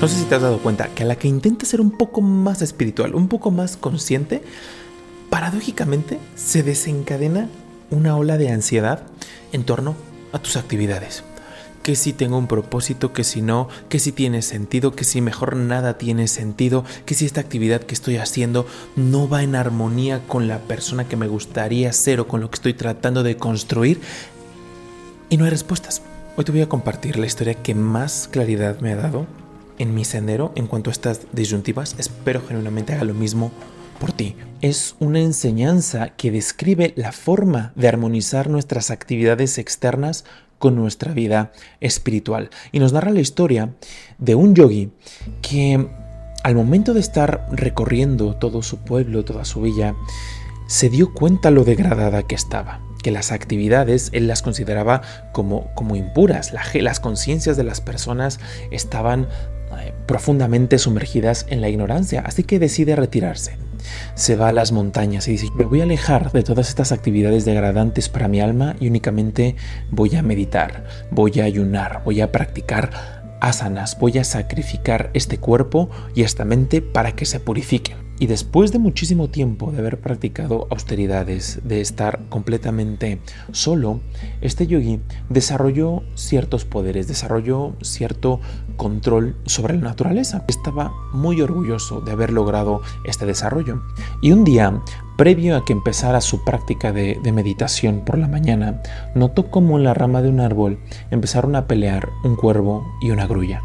No sé si te has dado cuenta que a la que intentes ser un poco más espiritual, un poco más consciente, paradójicamente se desencadena una ola de ansiedad en torno a tus actividades. Que si tengo un propósito, que si no, que si tiene sentido, que si mejor nada tiene sentido, que si esta actividad que estoy haciendo no va en armonía con la persona que me gustaría ser o con lo que estoy tratando de construir. Y no hay respuestas. Hoy te voy a compartir la historia que más claridad me ha dado en mi sendero en cuanto a estas disyuntivas. Espero genuinamente haga lo mismo por ti. Es una enseñanza que describe la forma de armonizar nuestras actividades externas con nuestra vida espiritual. Y nos narra la historia de un yogi que al momento de estar recorriendo todo su pueblo, toda su villa, se dio cuenta lo degradada que estaba que las actividades él las consideraba como, como impuras. las conciencias de las personas estaban eh, profundamente sumergidas en la ignorancia, así que decide retirarse se va a las montañas y dice, me voy a alejar de todas estas actividades degradantes para mi alma y únicamente voy a meditar, voy a ayunar, voy a practicar asanas, voy a sacrificar este cuerpo y esta mente para que se purifiquen. Y después de muchísimo tiempo de haber practicado austeridades, de estar completamente solo, este yogi desarrolló ciertos poderes, desarrolló cierto control sobre la naturaleza. Estaba muy orgulloso de haber logrado este desarrollo. Y un día, previo a que empezara su práctica de, de meditación por la mañana, notó cómo en la rama de un árbol empezaron a pelear un cuervo y una grulla.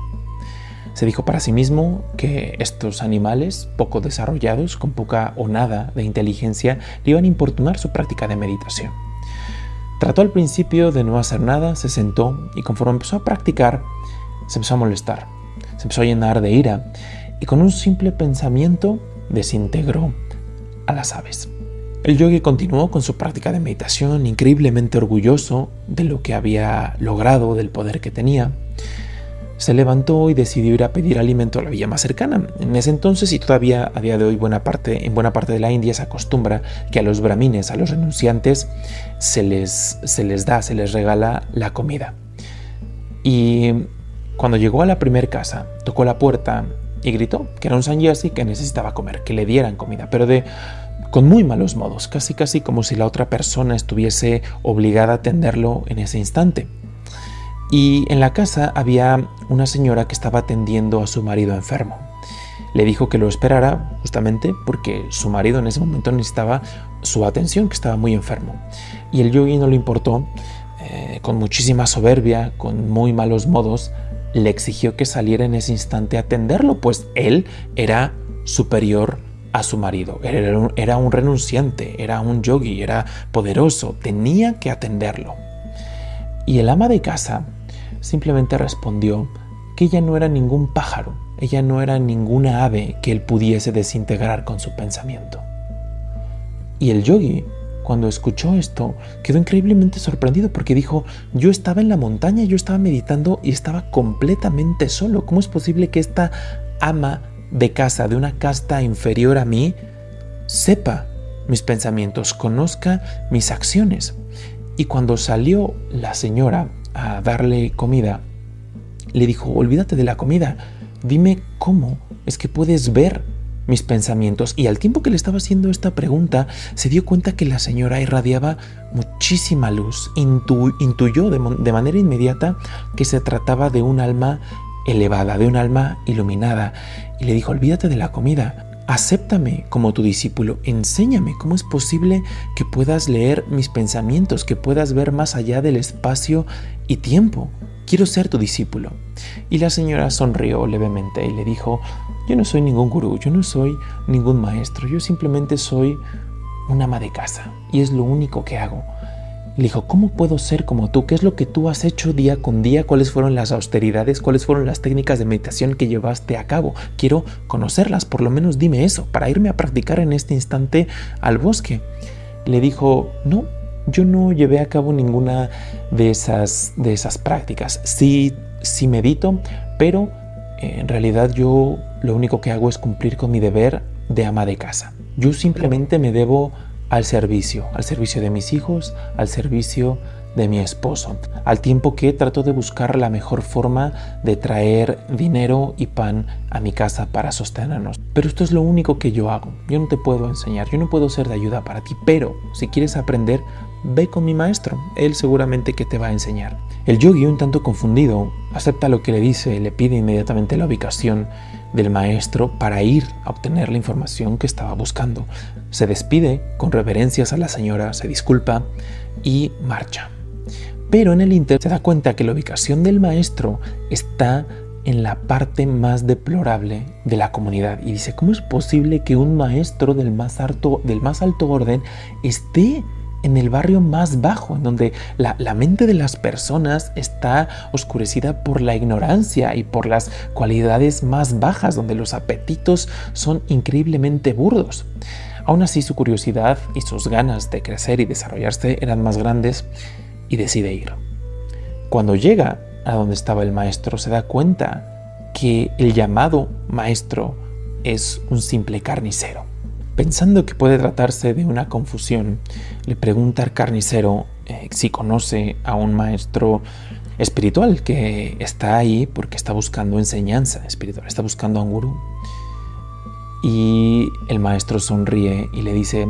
Se dijo para sí mismo que estos animales, poco desarrollados, con poca o nada de inteligencia, le iban a importunar su práctica de meditación. Trató al principio de no hacer nada, se sentó y conforme empezó a practicar, se empezó a molestar, se empezó a llenar de ira y con un simple pensamiento desintegró a las aves. El yogi continuó con su práctica de meditación, increíblemente orgulloso de lo que había logrado, del poder que tenía se levantó y decidió ir a pedir alimento a la villa más cercana. En ese entonces y todavía a día de hoy buena parte, en buena parte de la India se acostumbra que a los brahmines, a los renunciantes, se les, se les da, se les regala la comida. Y cuando llegó a la primera casa, tocó la puerta y gritó que era un sanyasi que necesitaba comer, que le dieran comida, pero de con muy malos modos, casi casi como si la otra persona estuviese obligada a atenderlo en ese instante. Y en la casa había una señora que estaba atendiendo a su marido enfermo. Le dijo que lo esperara justamente porque su marido en ese momento necesitaba su atención, que estaba muy enfermo. Y el yogi no le importó, eh, con muchísima soberbia, con muy malos modos, le exigió que saliera en ese instante a atenderlo, pues él era superior a su marido, era un, era un renunciante, era un yogi, era poderoso, tenía que atenderlo. Y el ama de casa simplemente respondió que ella no era ningún pájaro, ella no era ninguna ave que él pudiese desintegrar con su pensamiento. Y el yogi, cuando escuchó esto, quedó increíblemente sorprendido porque dijo, yo estaba en la montaña, yo estaba meditando y estaba completamente solo. ¿Cómo es posible que esta ama de casa, de una casta inferior a mí, sepa mis pensamientos, conozca mis acciones? Y cuando salió la señora a darle comida, le dijo, olvídate de la comida, dime cómo es que puedes ver mis pensamientos. Y al tiempo que le estaba haciendo esta pregunta, se dio cuenta que la señora irradiaba muchísima luz. intuyó de, de manera inmediata que se trataba de un alma elevada, de un alma iluminada. Y le dijo, olvídate de la comida, Acéptame como tu discípulo, enséñame cómo es posible que puedas leer mis pensamientos, que puedas ver más allá del espacio y tiempo. Quiero ser tu discípulo. Y la señora sonrió levemente y le dijo, yo no soy ningún gurú, yo no soy ningún maestro, yo simplemente soy una ama de casa y es lo único que hago. Le dijo, ¿cómo puedo ser como tú? ¿Qué es lo que tú has hecho día con día? ¿Cuáles fueron las austeridades? ¿Cuáles fueron las técnicas de meditación que llevaste a cabo? Quiero conocerlas, por lo menos dime eso, para irme a practicar en este instante al bosque. Le dijo, no, yo no llevé a cabo ninguna de esas, de esas prácticas. Sí, sí medito, pero eh, en realidad yo lo único que hago es cumplir con mi deber de ama de casa. Yo simplemente me debo al servicio, al servicio de mis hijos, al servicio de mi esposo, al tiempo que trato de buscar la mejor forma de traer dinero y pan a mi casa para sostenernos. Pero esto es lo único que yo hago. Yo no te puedo enseñar, yo no puedo ser de ayuda para ti, pero si quieres aprender, ve con mi maestro, él seguramente que te va a enseñar. El yogi, un tanto confundido, acepta lo que le dice, le pide inmediatamente la ubicación del maestro para ir a obtener la información que estaba buscando. Se despide con reverencias a la señora, se disculpa y marcha. Pero en el Inter se da cuenta que la ubicación del maestro está en la parte más deplorable de la comunidad y dice, ¿cómo es posible que un maestro del más alto, del más alto orden esté en el barrio más bajo, en donde la, la, mente de las personas está oscurecida por la ignorancia y por las cualidades más bajas, donde los apetitos son increíblemente burdos. Aún así, su curiosidad y sus ganas de crecer y desarrollarse eran más grandes y decide ir. Cuando llega a donde estaba el maestro, se da cuenta que el llamado maestro es un simple carnicero. Pensando que puede tratarse de una confusión, le pregunta al carnicero eh, si conoce a un maestro espiritual que está ahí porque está buscando enseñanza espiritual, está buscando a un gurú. Y el maestro sonríe y le dice,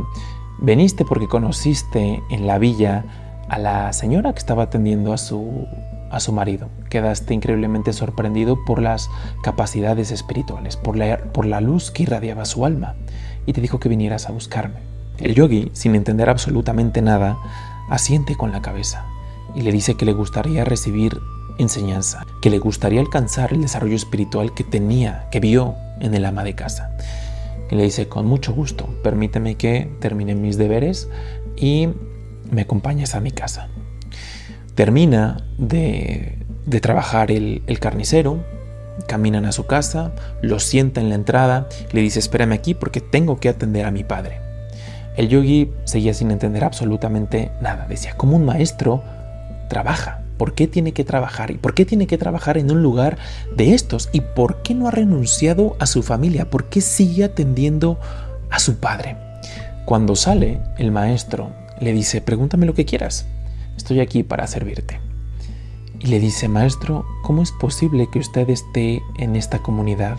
veniste porque conociste en la villa a la señora que estaba atendiendo a su, a su marido. Quedaste increíblemente sorprendido por las capacidades espirituales, por la, por la luz que irradiaba su alma y te dijo que vinieras a buscarme. El yogi, sin entender absolutamente nada, asiente con la cabeza y le dice que le gustaría recibir enseñanza, que le gustaría alcanzar el desarrollo espiritual que tenía, que vio en el ama de casa. Y le dice, con mucho gusto, permíteme que termine mis deberes y me acompañes a mi casa. Termina de, trabajar el, el carnicero, Caminan a su casa, lo sienta en la entrada, le dice espérame aquí porque tengo que atender a mi padre. El yogi seguía sin entender absolutamente nada. Decía, ¿cómo un maestro trabaja? ¿Por qué tiene que trabajar? ¿Y por qué tiene que trabajar en un lugar de estos? ¿Y por qué no ha renunciado a su familia? ¿Por qué sigue atendiendo a su padre? Cuando sale, el maestro le dice, pregúntame lo que quieras. Estoy aquí para servirte y le dice, maestro, ¿cómo es posible que usted esté en esta comunidad,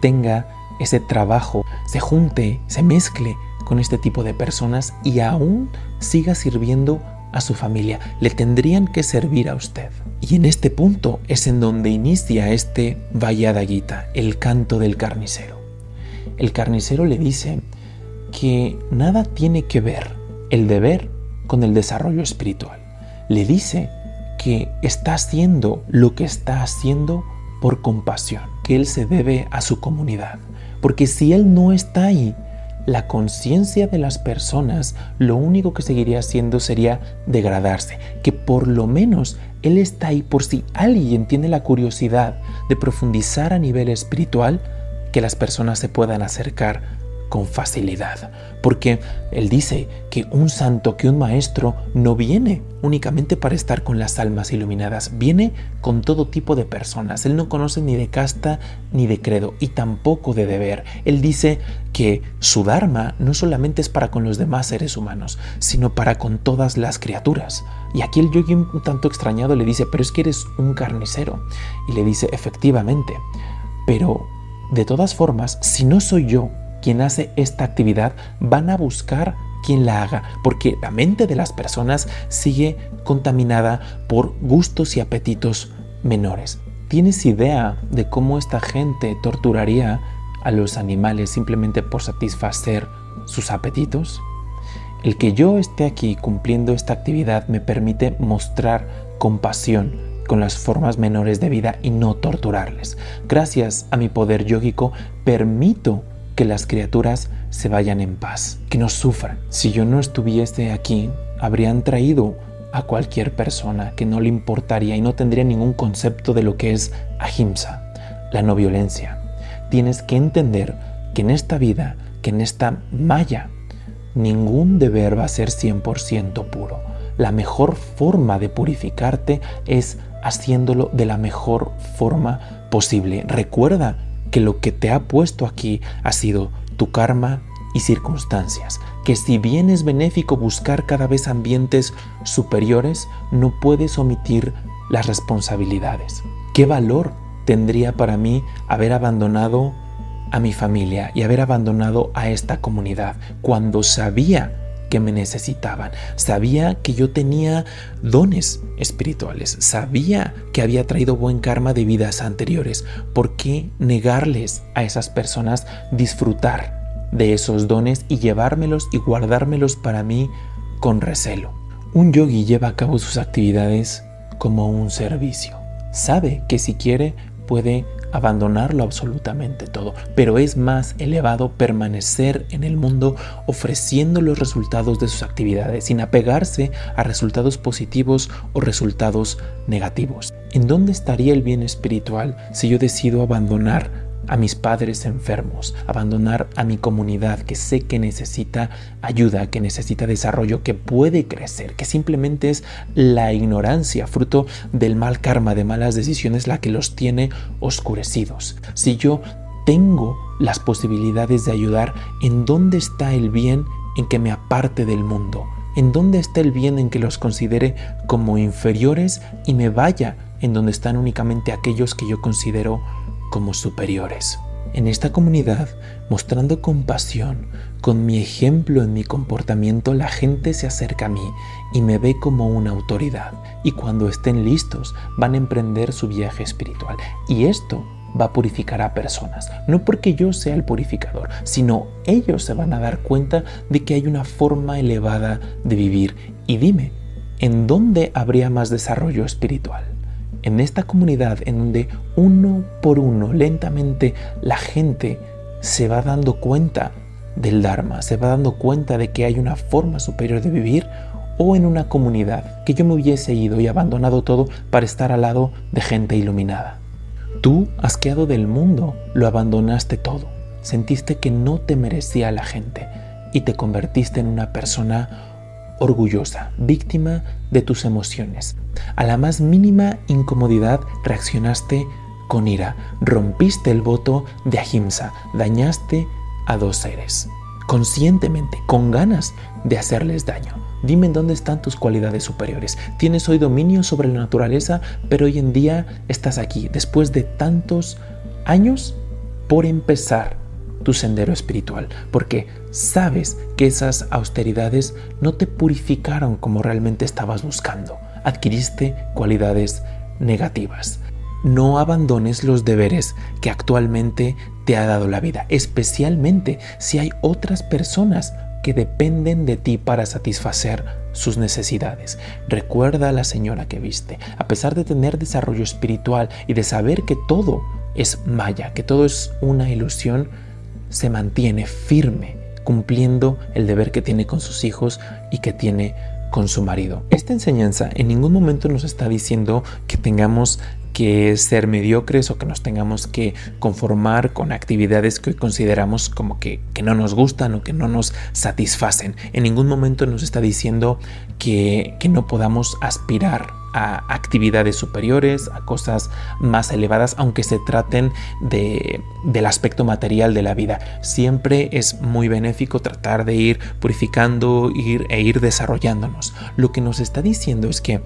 tenga ese trabajo, se junte, se mezcle con este tipo de personas y aún siga sirviendo a su familia? Le tendrían que servir a usted. Y en este punto es en donde inicia este Vallada Gita, el canto del carnicero. El carnicero le dice que nada tiene que ver el deber con el desarrollo espiritual. Le dice que está haciendo lo que está haciendo por compasión, que Él se debe a su comunidad. Porque si Él no está ahí, la conciencia de las personas lo único que seguiría haciendo sería degradarse, que por lo menos Él está ahí por si alguien tiene la curiosidad de profundizar a nivel espiritual, que las personas se puedan acercar con facilidad, porque Él dice que un santo, que un maestro no viene únicamente para estar con las almas iluminadas, viene con todo tipo de personas. Él no conoce ni de casta ni de credo y tampoco de deber. Él dice que su Dharma no solamente es para con los demás seres humanos, sino para con todas las criaturas. Y aquí el yogi un tanto extrañado le dice, pero es que eres un carnicero. Y le dice, efectivamente, pero de todas formas, si no soy yo quien hace esta actividad, van a buscar quien la haga, porque la mente de las personas sigue contaminada por gustos y apetitos menores. ¿Tienes idea de cómo esta gente torturaría a los animales simplemente por satisfacer sus apetitos? El que yo esté aquí cumpliendo esta actividad me permite mostrar compasión con las formas menores de vida y no torturarles. Gracias a mi poder yógico permito que las criaturas se vayan en paz, que no sufran. Si yo no estuviese aquí, habrían traído a cualquier persona que no le importaría y no tendría ningún concepto de lo que es ahimsa, la no violencia. Tienes que entender que en esta vida, que en esta maya, ningún deber va a ser 100% puro. La mejor forma de purificarte es haciéndolo de la mejor forma posible. Recuerda que lo que te ha puesto aquí ha sido tu karma, y circunstancias, que si bien es benéfico buscar cada vez ambientes superiores, no puedes omitir las responsabilidades. ¿Qué valor tendría para mí haber abandonado a mi familia y haber abandonado a esta comunidad cuando sabía que me necesitaban. Sabía que yo tenía dones espirituales. Sabía que había traído buen karma de vidas anteriores. ¿Por qué negarles a esas personas disfrutar de esos dones y llevármelos y guardármelos para mí con recelo? Un yogi lleva a cabo sus actividades como un servicio. Sabe que si quiere puede abandonarlo absolutamente todo, pero es más elevado permanecer en el mundo ofreciendo los resultados de sus actividades sin apegarse a resultados positivos o resultados negativos. ¿En dónde estaría el bien espiritual si yo decido abandonar a mis padres enfermos, abandonar a mi comunidad que sé que necesita ayuda, que necesita desarrollo, que puede crecer, que simplemente es la ignorancia, fruto del mal karma, de malas decisiones, la que los tiene oscurecidos. Si yo tengo las posibilidades de ayudar, ¿en dónde está el bien en que me aparte del mundo? ¿En dónde está el bien en que los considere como inferiores y me vaya en donde están únicamente aquellos que yo considero como superiores. En esta comunidad, mostrando compasión, con mi ejemplo en mi comportamiento, la gente se acerca a mí y me ve como una autoridad. Y cuando estén listos, van a emprender su viaje espiritual. Y esto va a purificar a personas. No porque yo sea el purificador, sino ellos se van a dar cuenta de que hay una forma elevada de vivir. Y dime, ¿en dónde habría más desarrollo espiritual? En esta comunidad en donde uno por uno, lentamente, la gente se va dando cuenta del Dharma, se va dando cuenta de que hay una forma superior de vivir, o en una comunidad que yo me hubiese ido y abandonado todo para estar al lado de gente iluminada. Tú, asqueado del mundo, lo abandonaste todo, sentiste que no te merecía la gente y te convertiste en una persona orgullosa, víctima de tus emociones. A la más mínima incomodidad reaccionaste con ira, rompiste el voto de ahimsa, dañaste a dos seres, conscientemente, con ganas de hacerles daño. Dime en dónde están tus cualidades superiores. Tienes hoy dominio sobre la naturaleza, pero hoy en día estás aquí, después de tantos años, por empezar tu sendero espiritual, porque sabes que esas austeridades no te purificaron como realmente estabas buscando. Adquiriste cualidades negativas. No abandones los deberes que actualmente te ha dado la vida, especialmente si hay otras personas que dependen de ti para satisfacer sus necesidades. Recuerda a la señora que viste, a pesar de tener desarrollo espiritual y de saber que todo es maya, que todo es una ilusión, se mantiene firme cumpliendo el deber que tiene con sus hijos y que tiene con su marido. Esta enseñanza en ningún momento nos está diciendo que tengamos que ser mediocres o que nos tengamos que conformar con actividades que hoy consideramos como que, que, no nos gustan o que no nos satisfacen. En ningún momento nos está diciendo que, que no podamos aspirar a actividades superiores, a cosas más elevadas, aunque se traten de, del aspecto material de la vida. Siempre es muy benéfico tratar de ir purificando ir, e ir desarrollándonos. Lo que nos está diciendo es que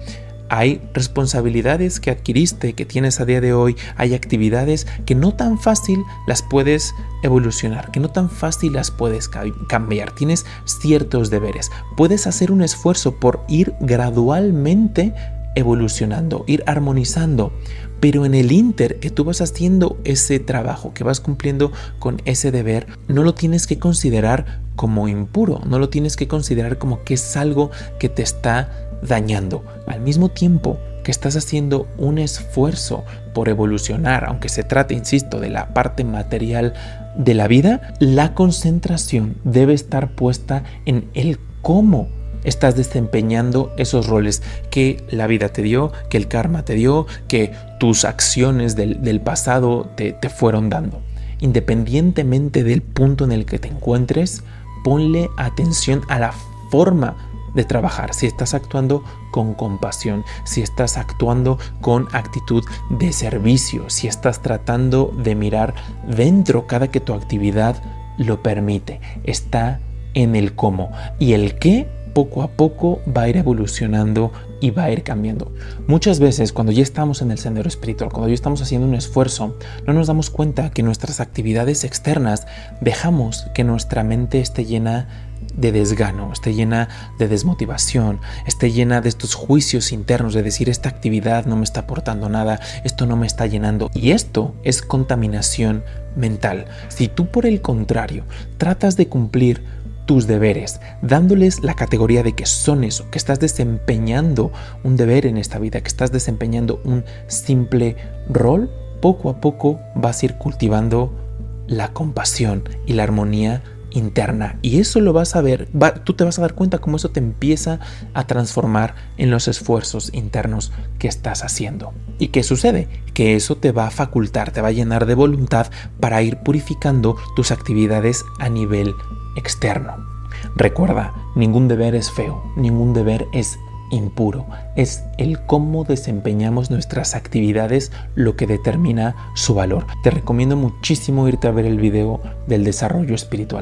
hay responsabilidades que adquiriste, que tienes a día de hoy, hay actividades que no tan fácil las puedes evolucionar, que no tan fácil las puedes cambiar. Tienes ciertos deberes. Puedes hacer un esfuerzo por ir gradualmente evolucionando, ir armonizando. Pero en el inter que tú vas haciendo ese trabajo, que vas cumpliendo con ese deber, no lo tienes que considerar como impuro, no lo tienes que considerar como que es algo que te está dañando. Al mismo tiempo que estás haciendo un esfuerzo por evolucionar, aunque se trate, insisto, de la parte material de la vida, la concentración debe estar puesta en el cómo estás desempeñando esos roles que la vida te dio, que el karma te dio, que tus acciones del, pasado te, fueron dando. Independientemente del punto en el que te encuentres, ponle atención a la forma de trabajar, si estás actuando con compasión, si estás actuando con actitud de servicio, si estás tratando de mirar dentro cada que tu actividad lo permite, está en el cómo. Y el qué poco a poco va a ir evolucionando y va a ir cambiando. Muchas veces cuando ya estamos en el sendero espiritual, cuando ya estamos haciendo un esfuerzo, no nos damos cuenta que nuestras actividades externas dejamos que nuestra mente esté llena de desgano, esté llena de desmotivación, esté llena de estos juicios internos de decir esta actividad no me está aportando nada, esto no me está llenando. Y esto es contaminación mental. Si tú por el contrario tratas de cumplir tus deberes, dándoles la categoría de que son eso, que estás desempeñando un deber en esta vida, que estás desempeñando un simple rol, poco a poco vas a ir cultivando la compasión y la armonía interna. Y eso lo vas a ver, tú te vas a dar cuenta cómo eso te empieza a transformar en los esfuerzos internos que estás haciendo. ¿Y qué sucede? Que eso te va a facultar, te va a llenar de voluntad para ir purificando tus actividades a nivel externo. Recuerda, ningún deber es feo, ningún deber es impuro. Es el cómo desempeñamos nuestras actividades lo que determina su valor. Te recomiendo muchísimo irte a ver el video del desarrollo espiritual.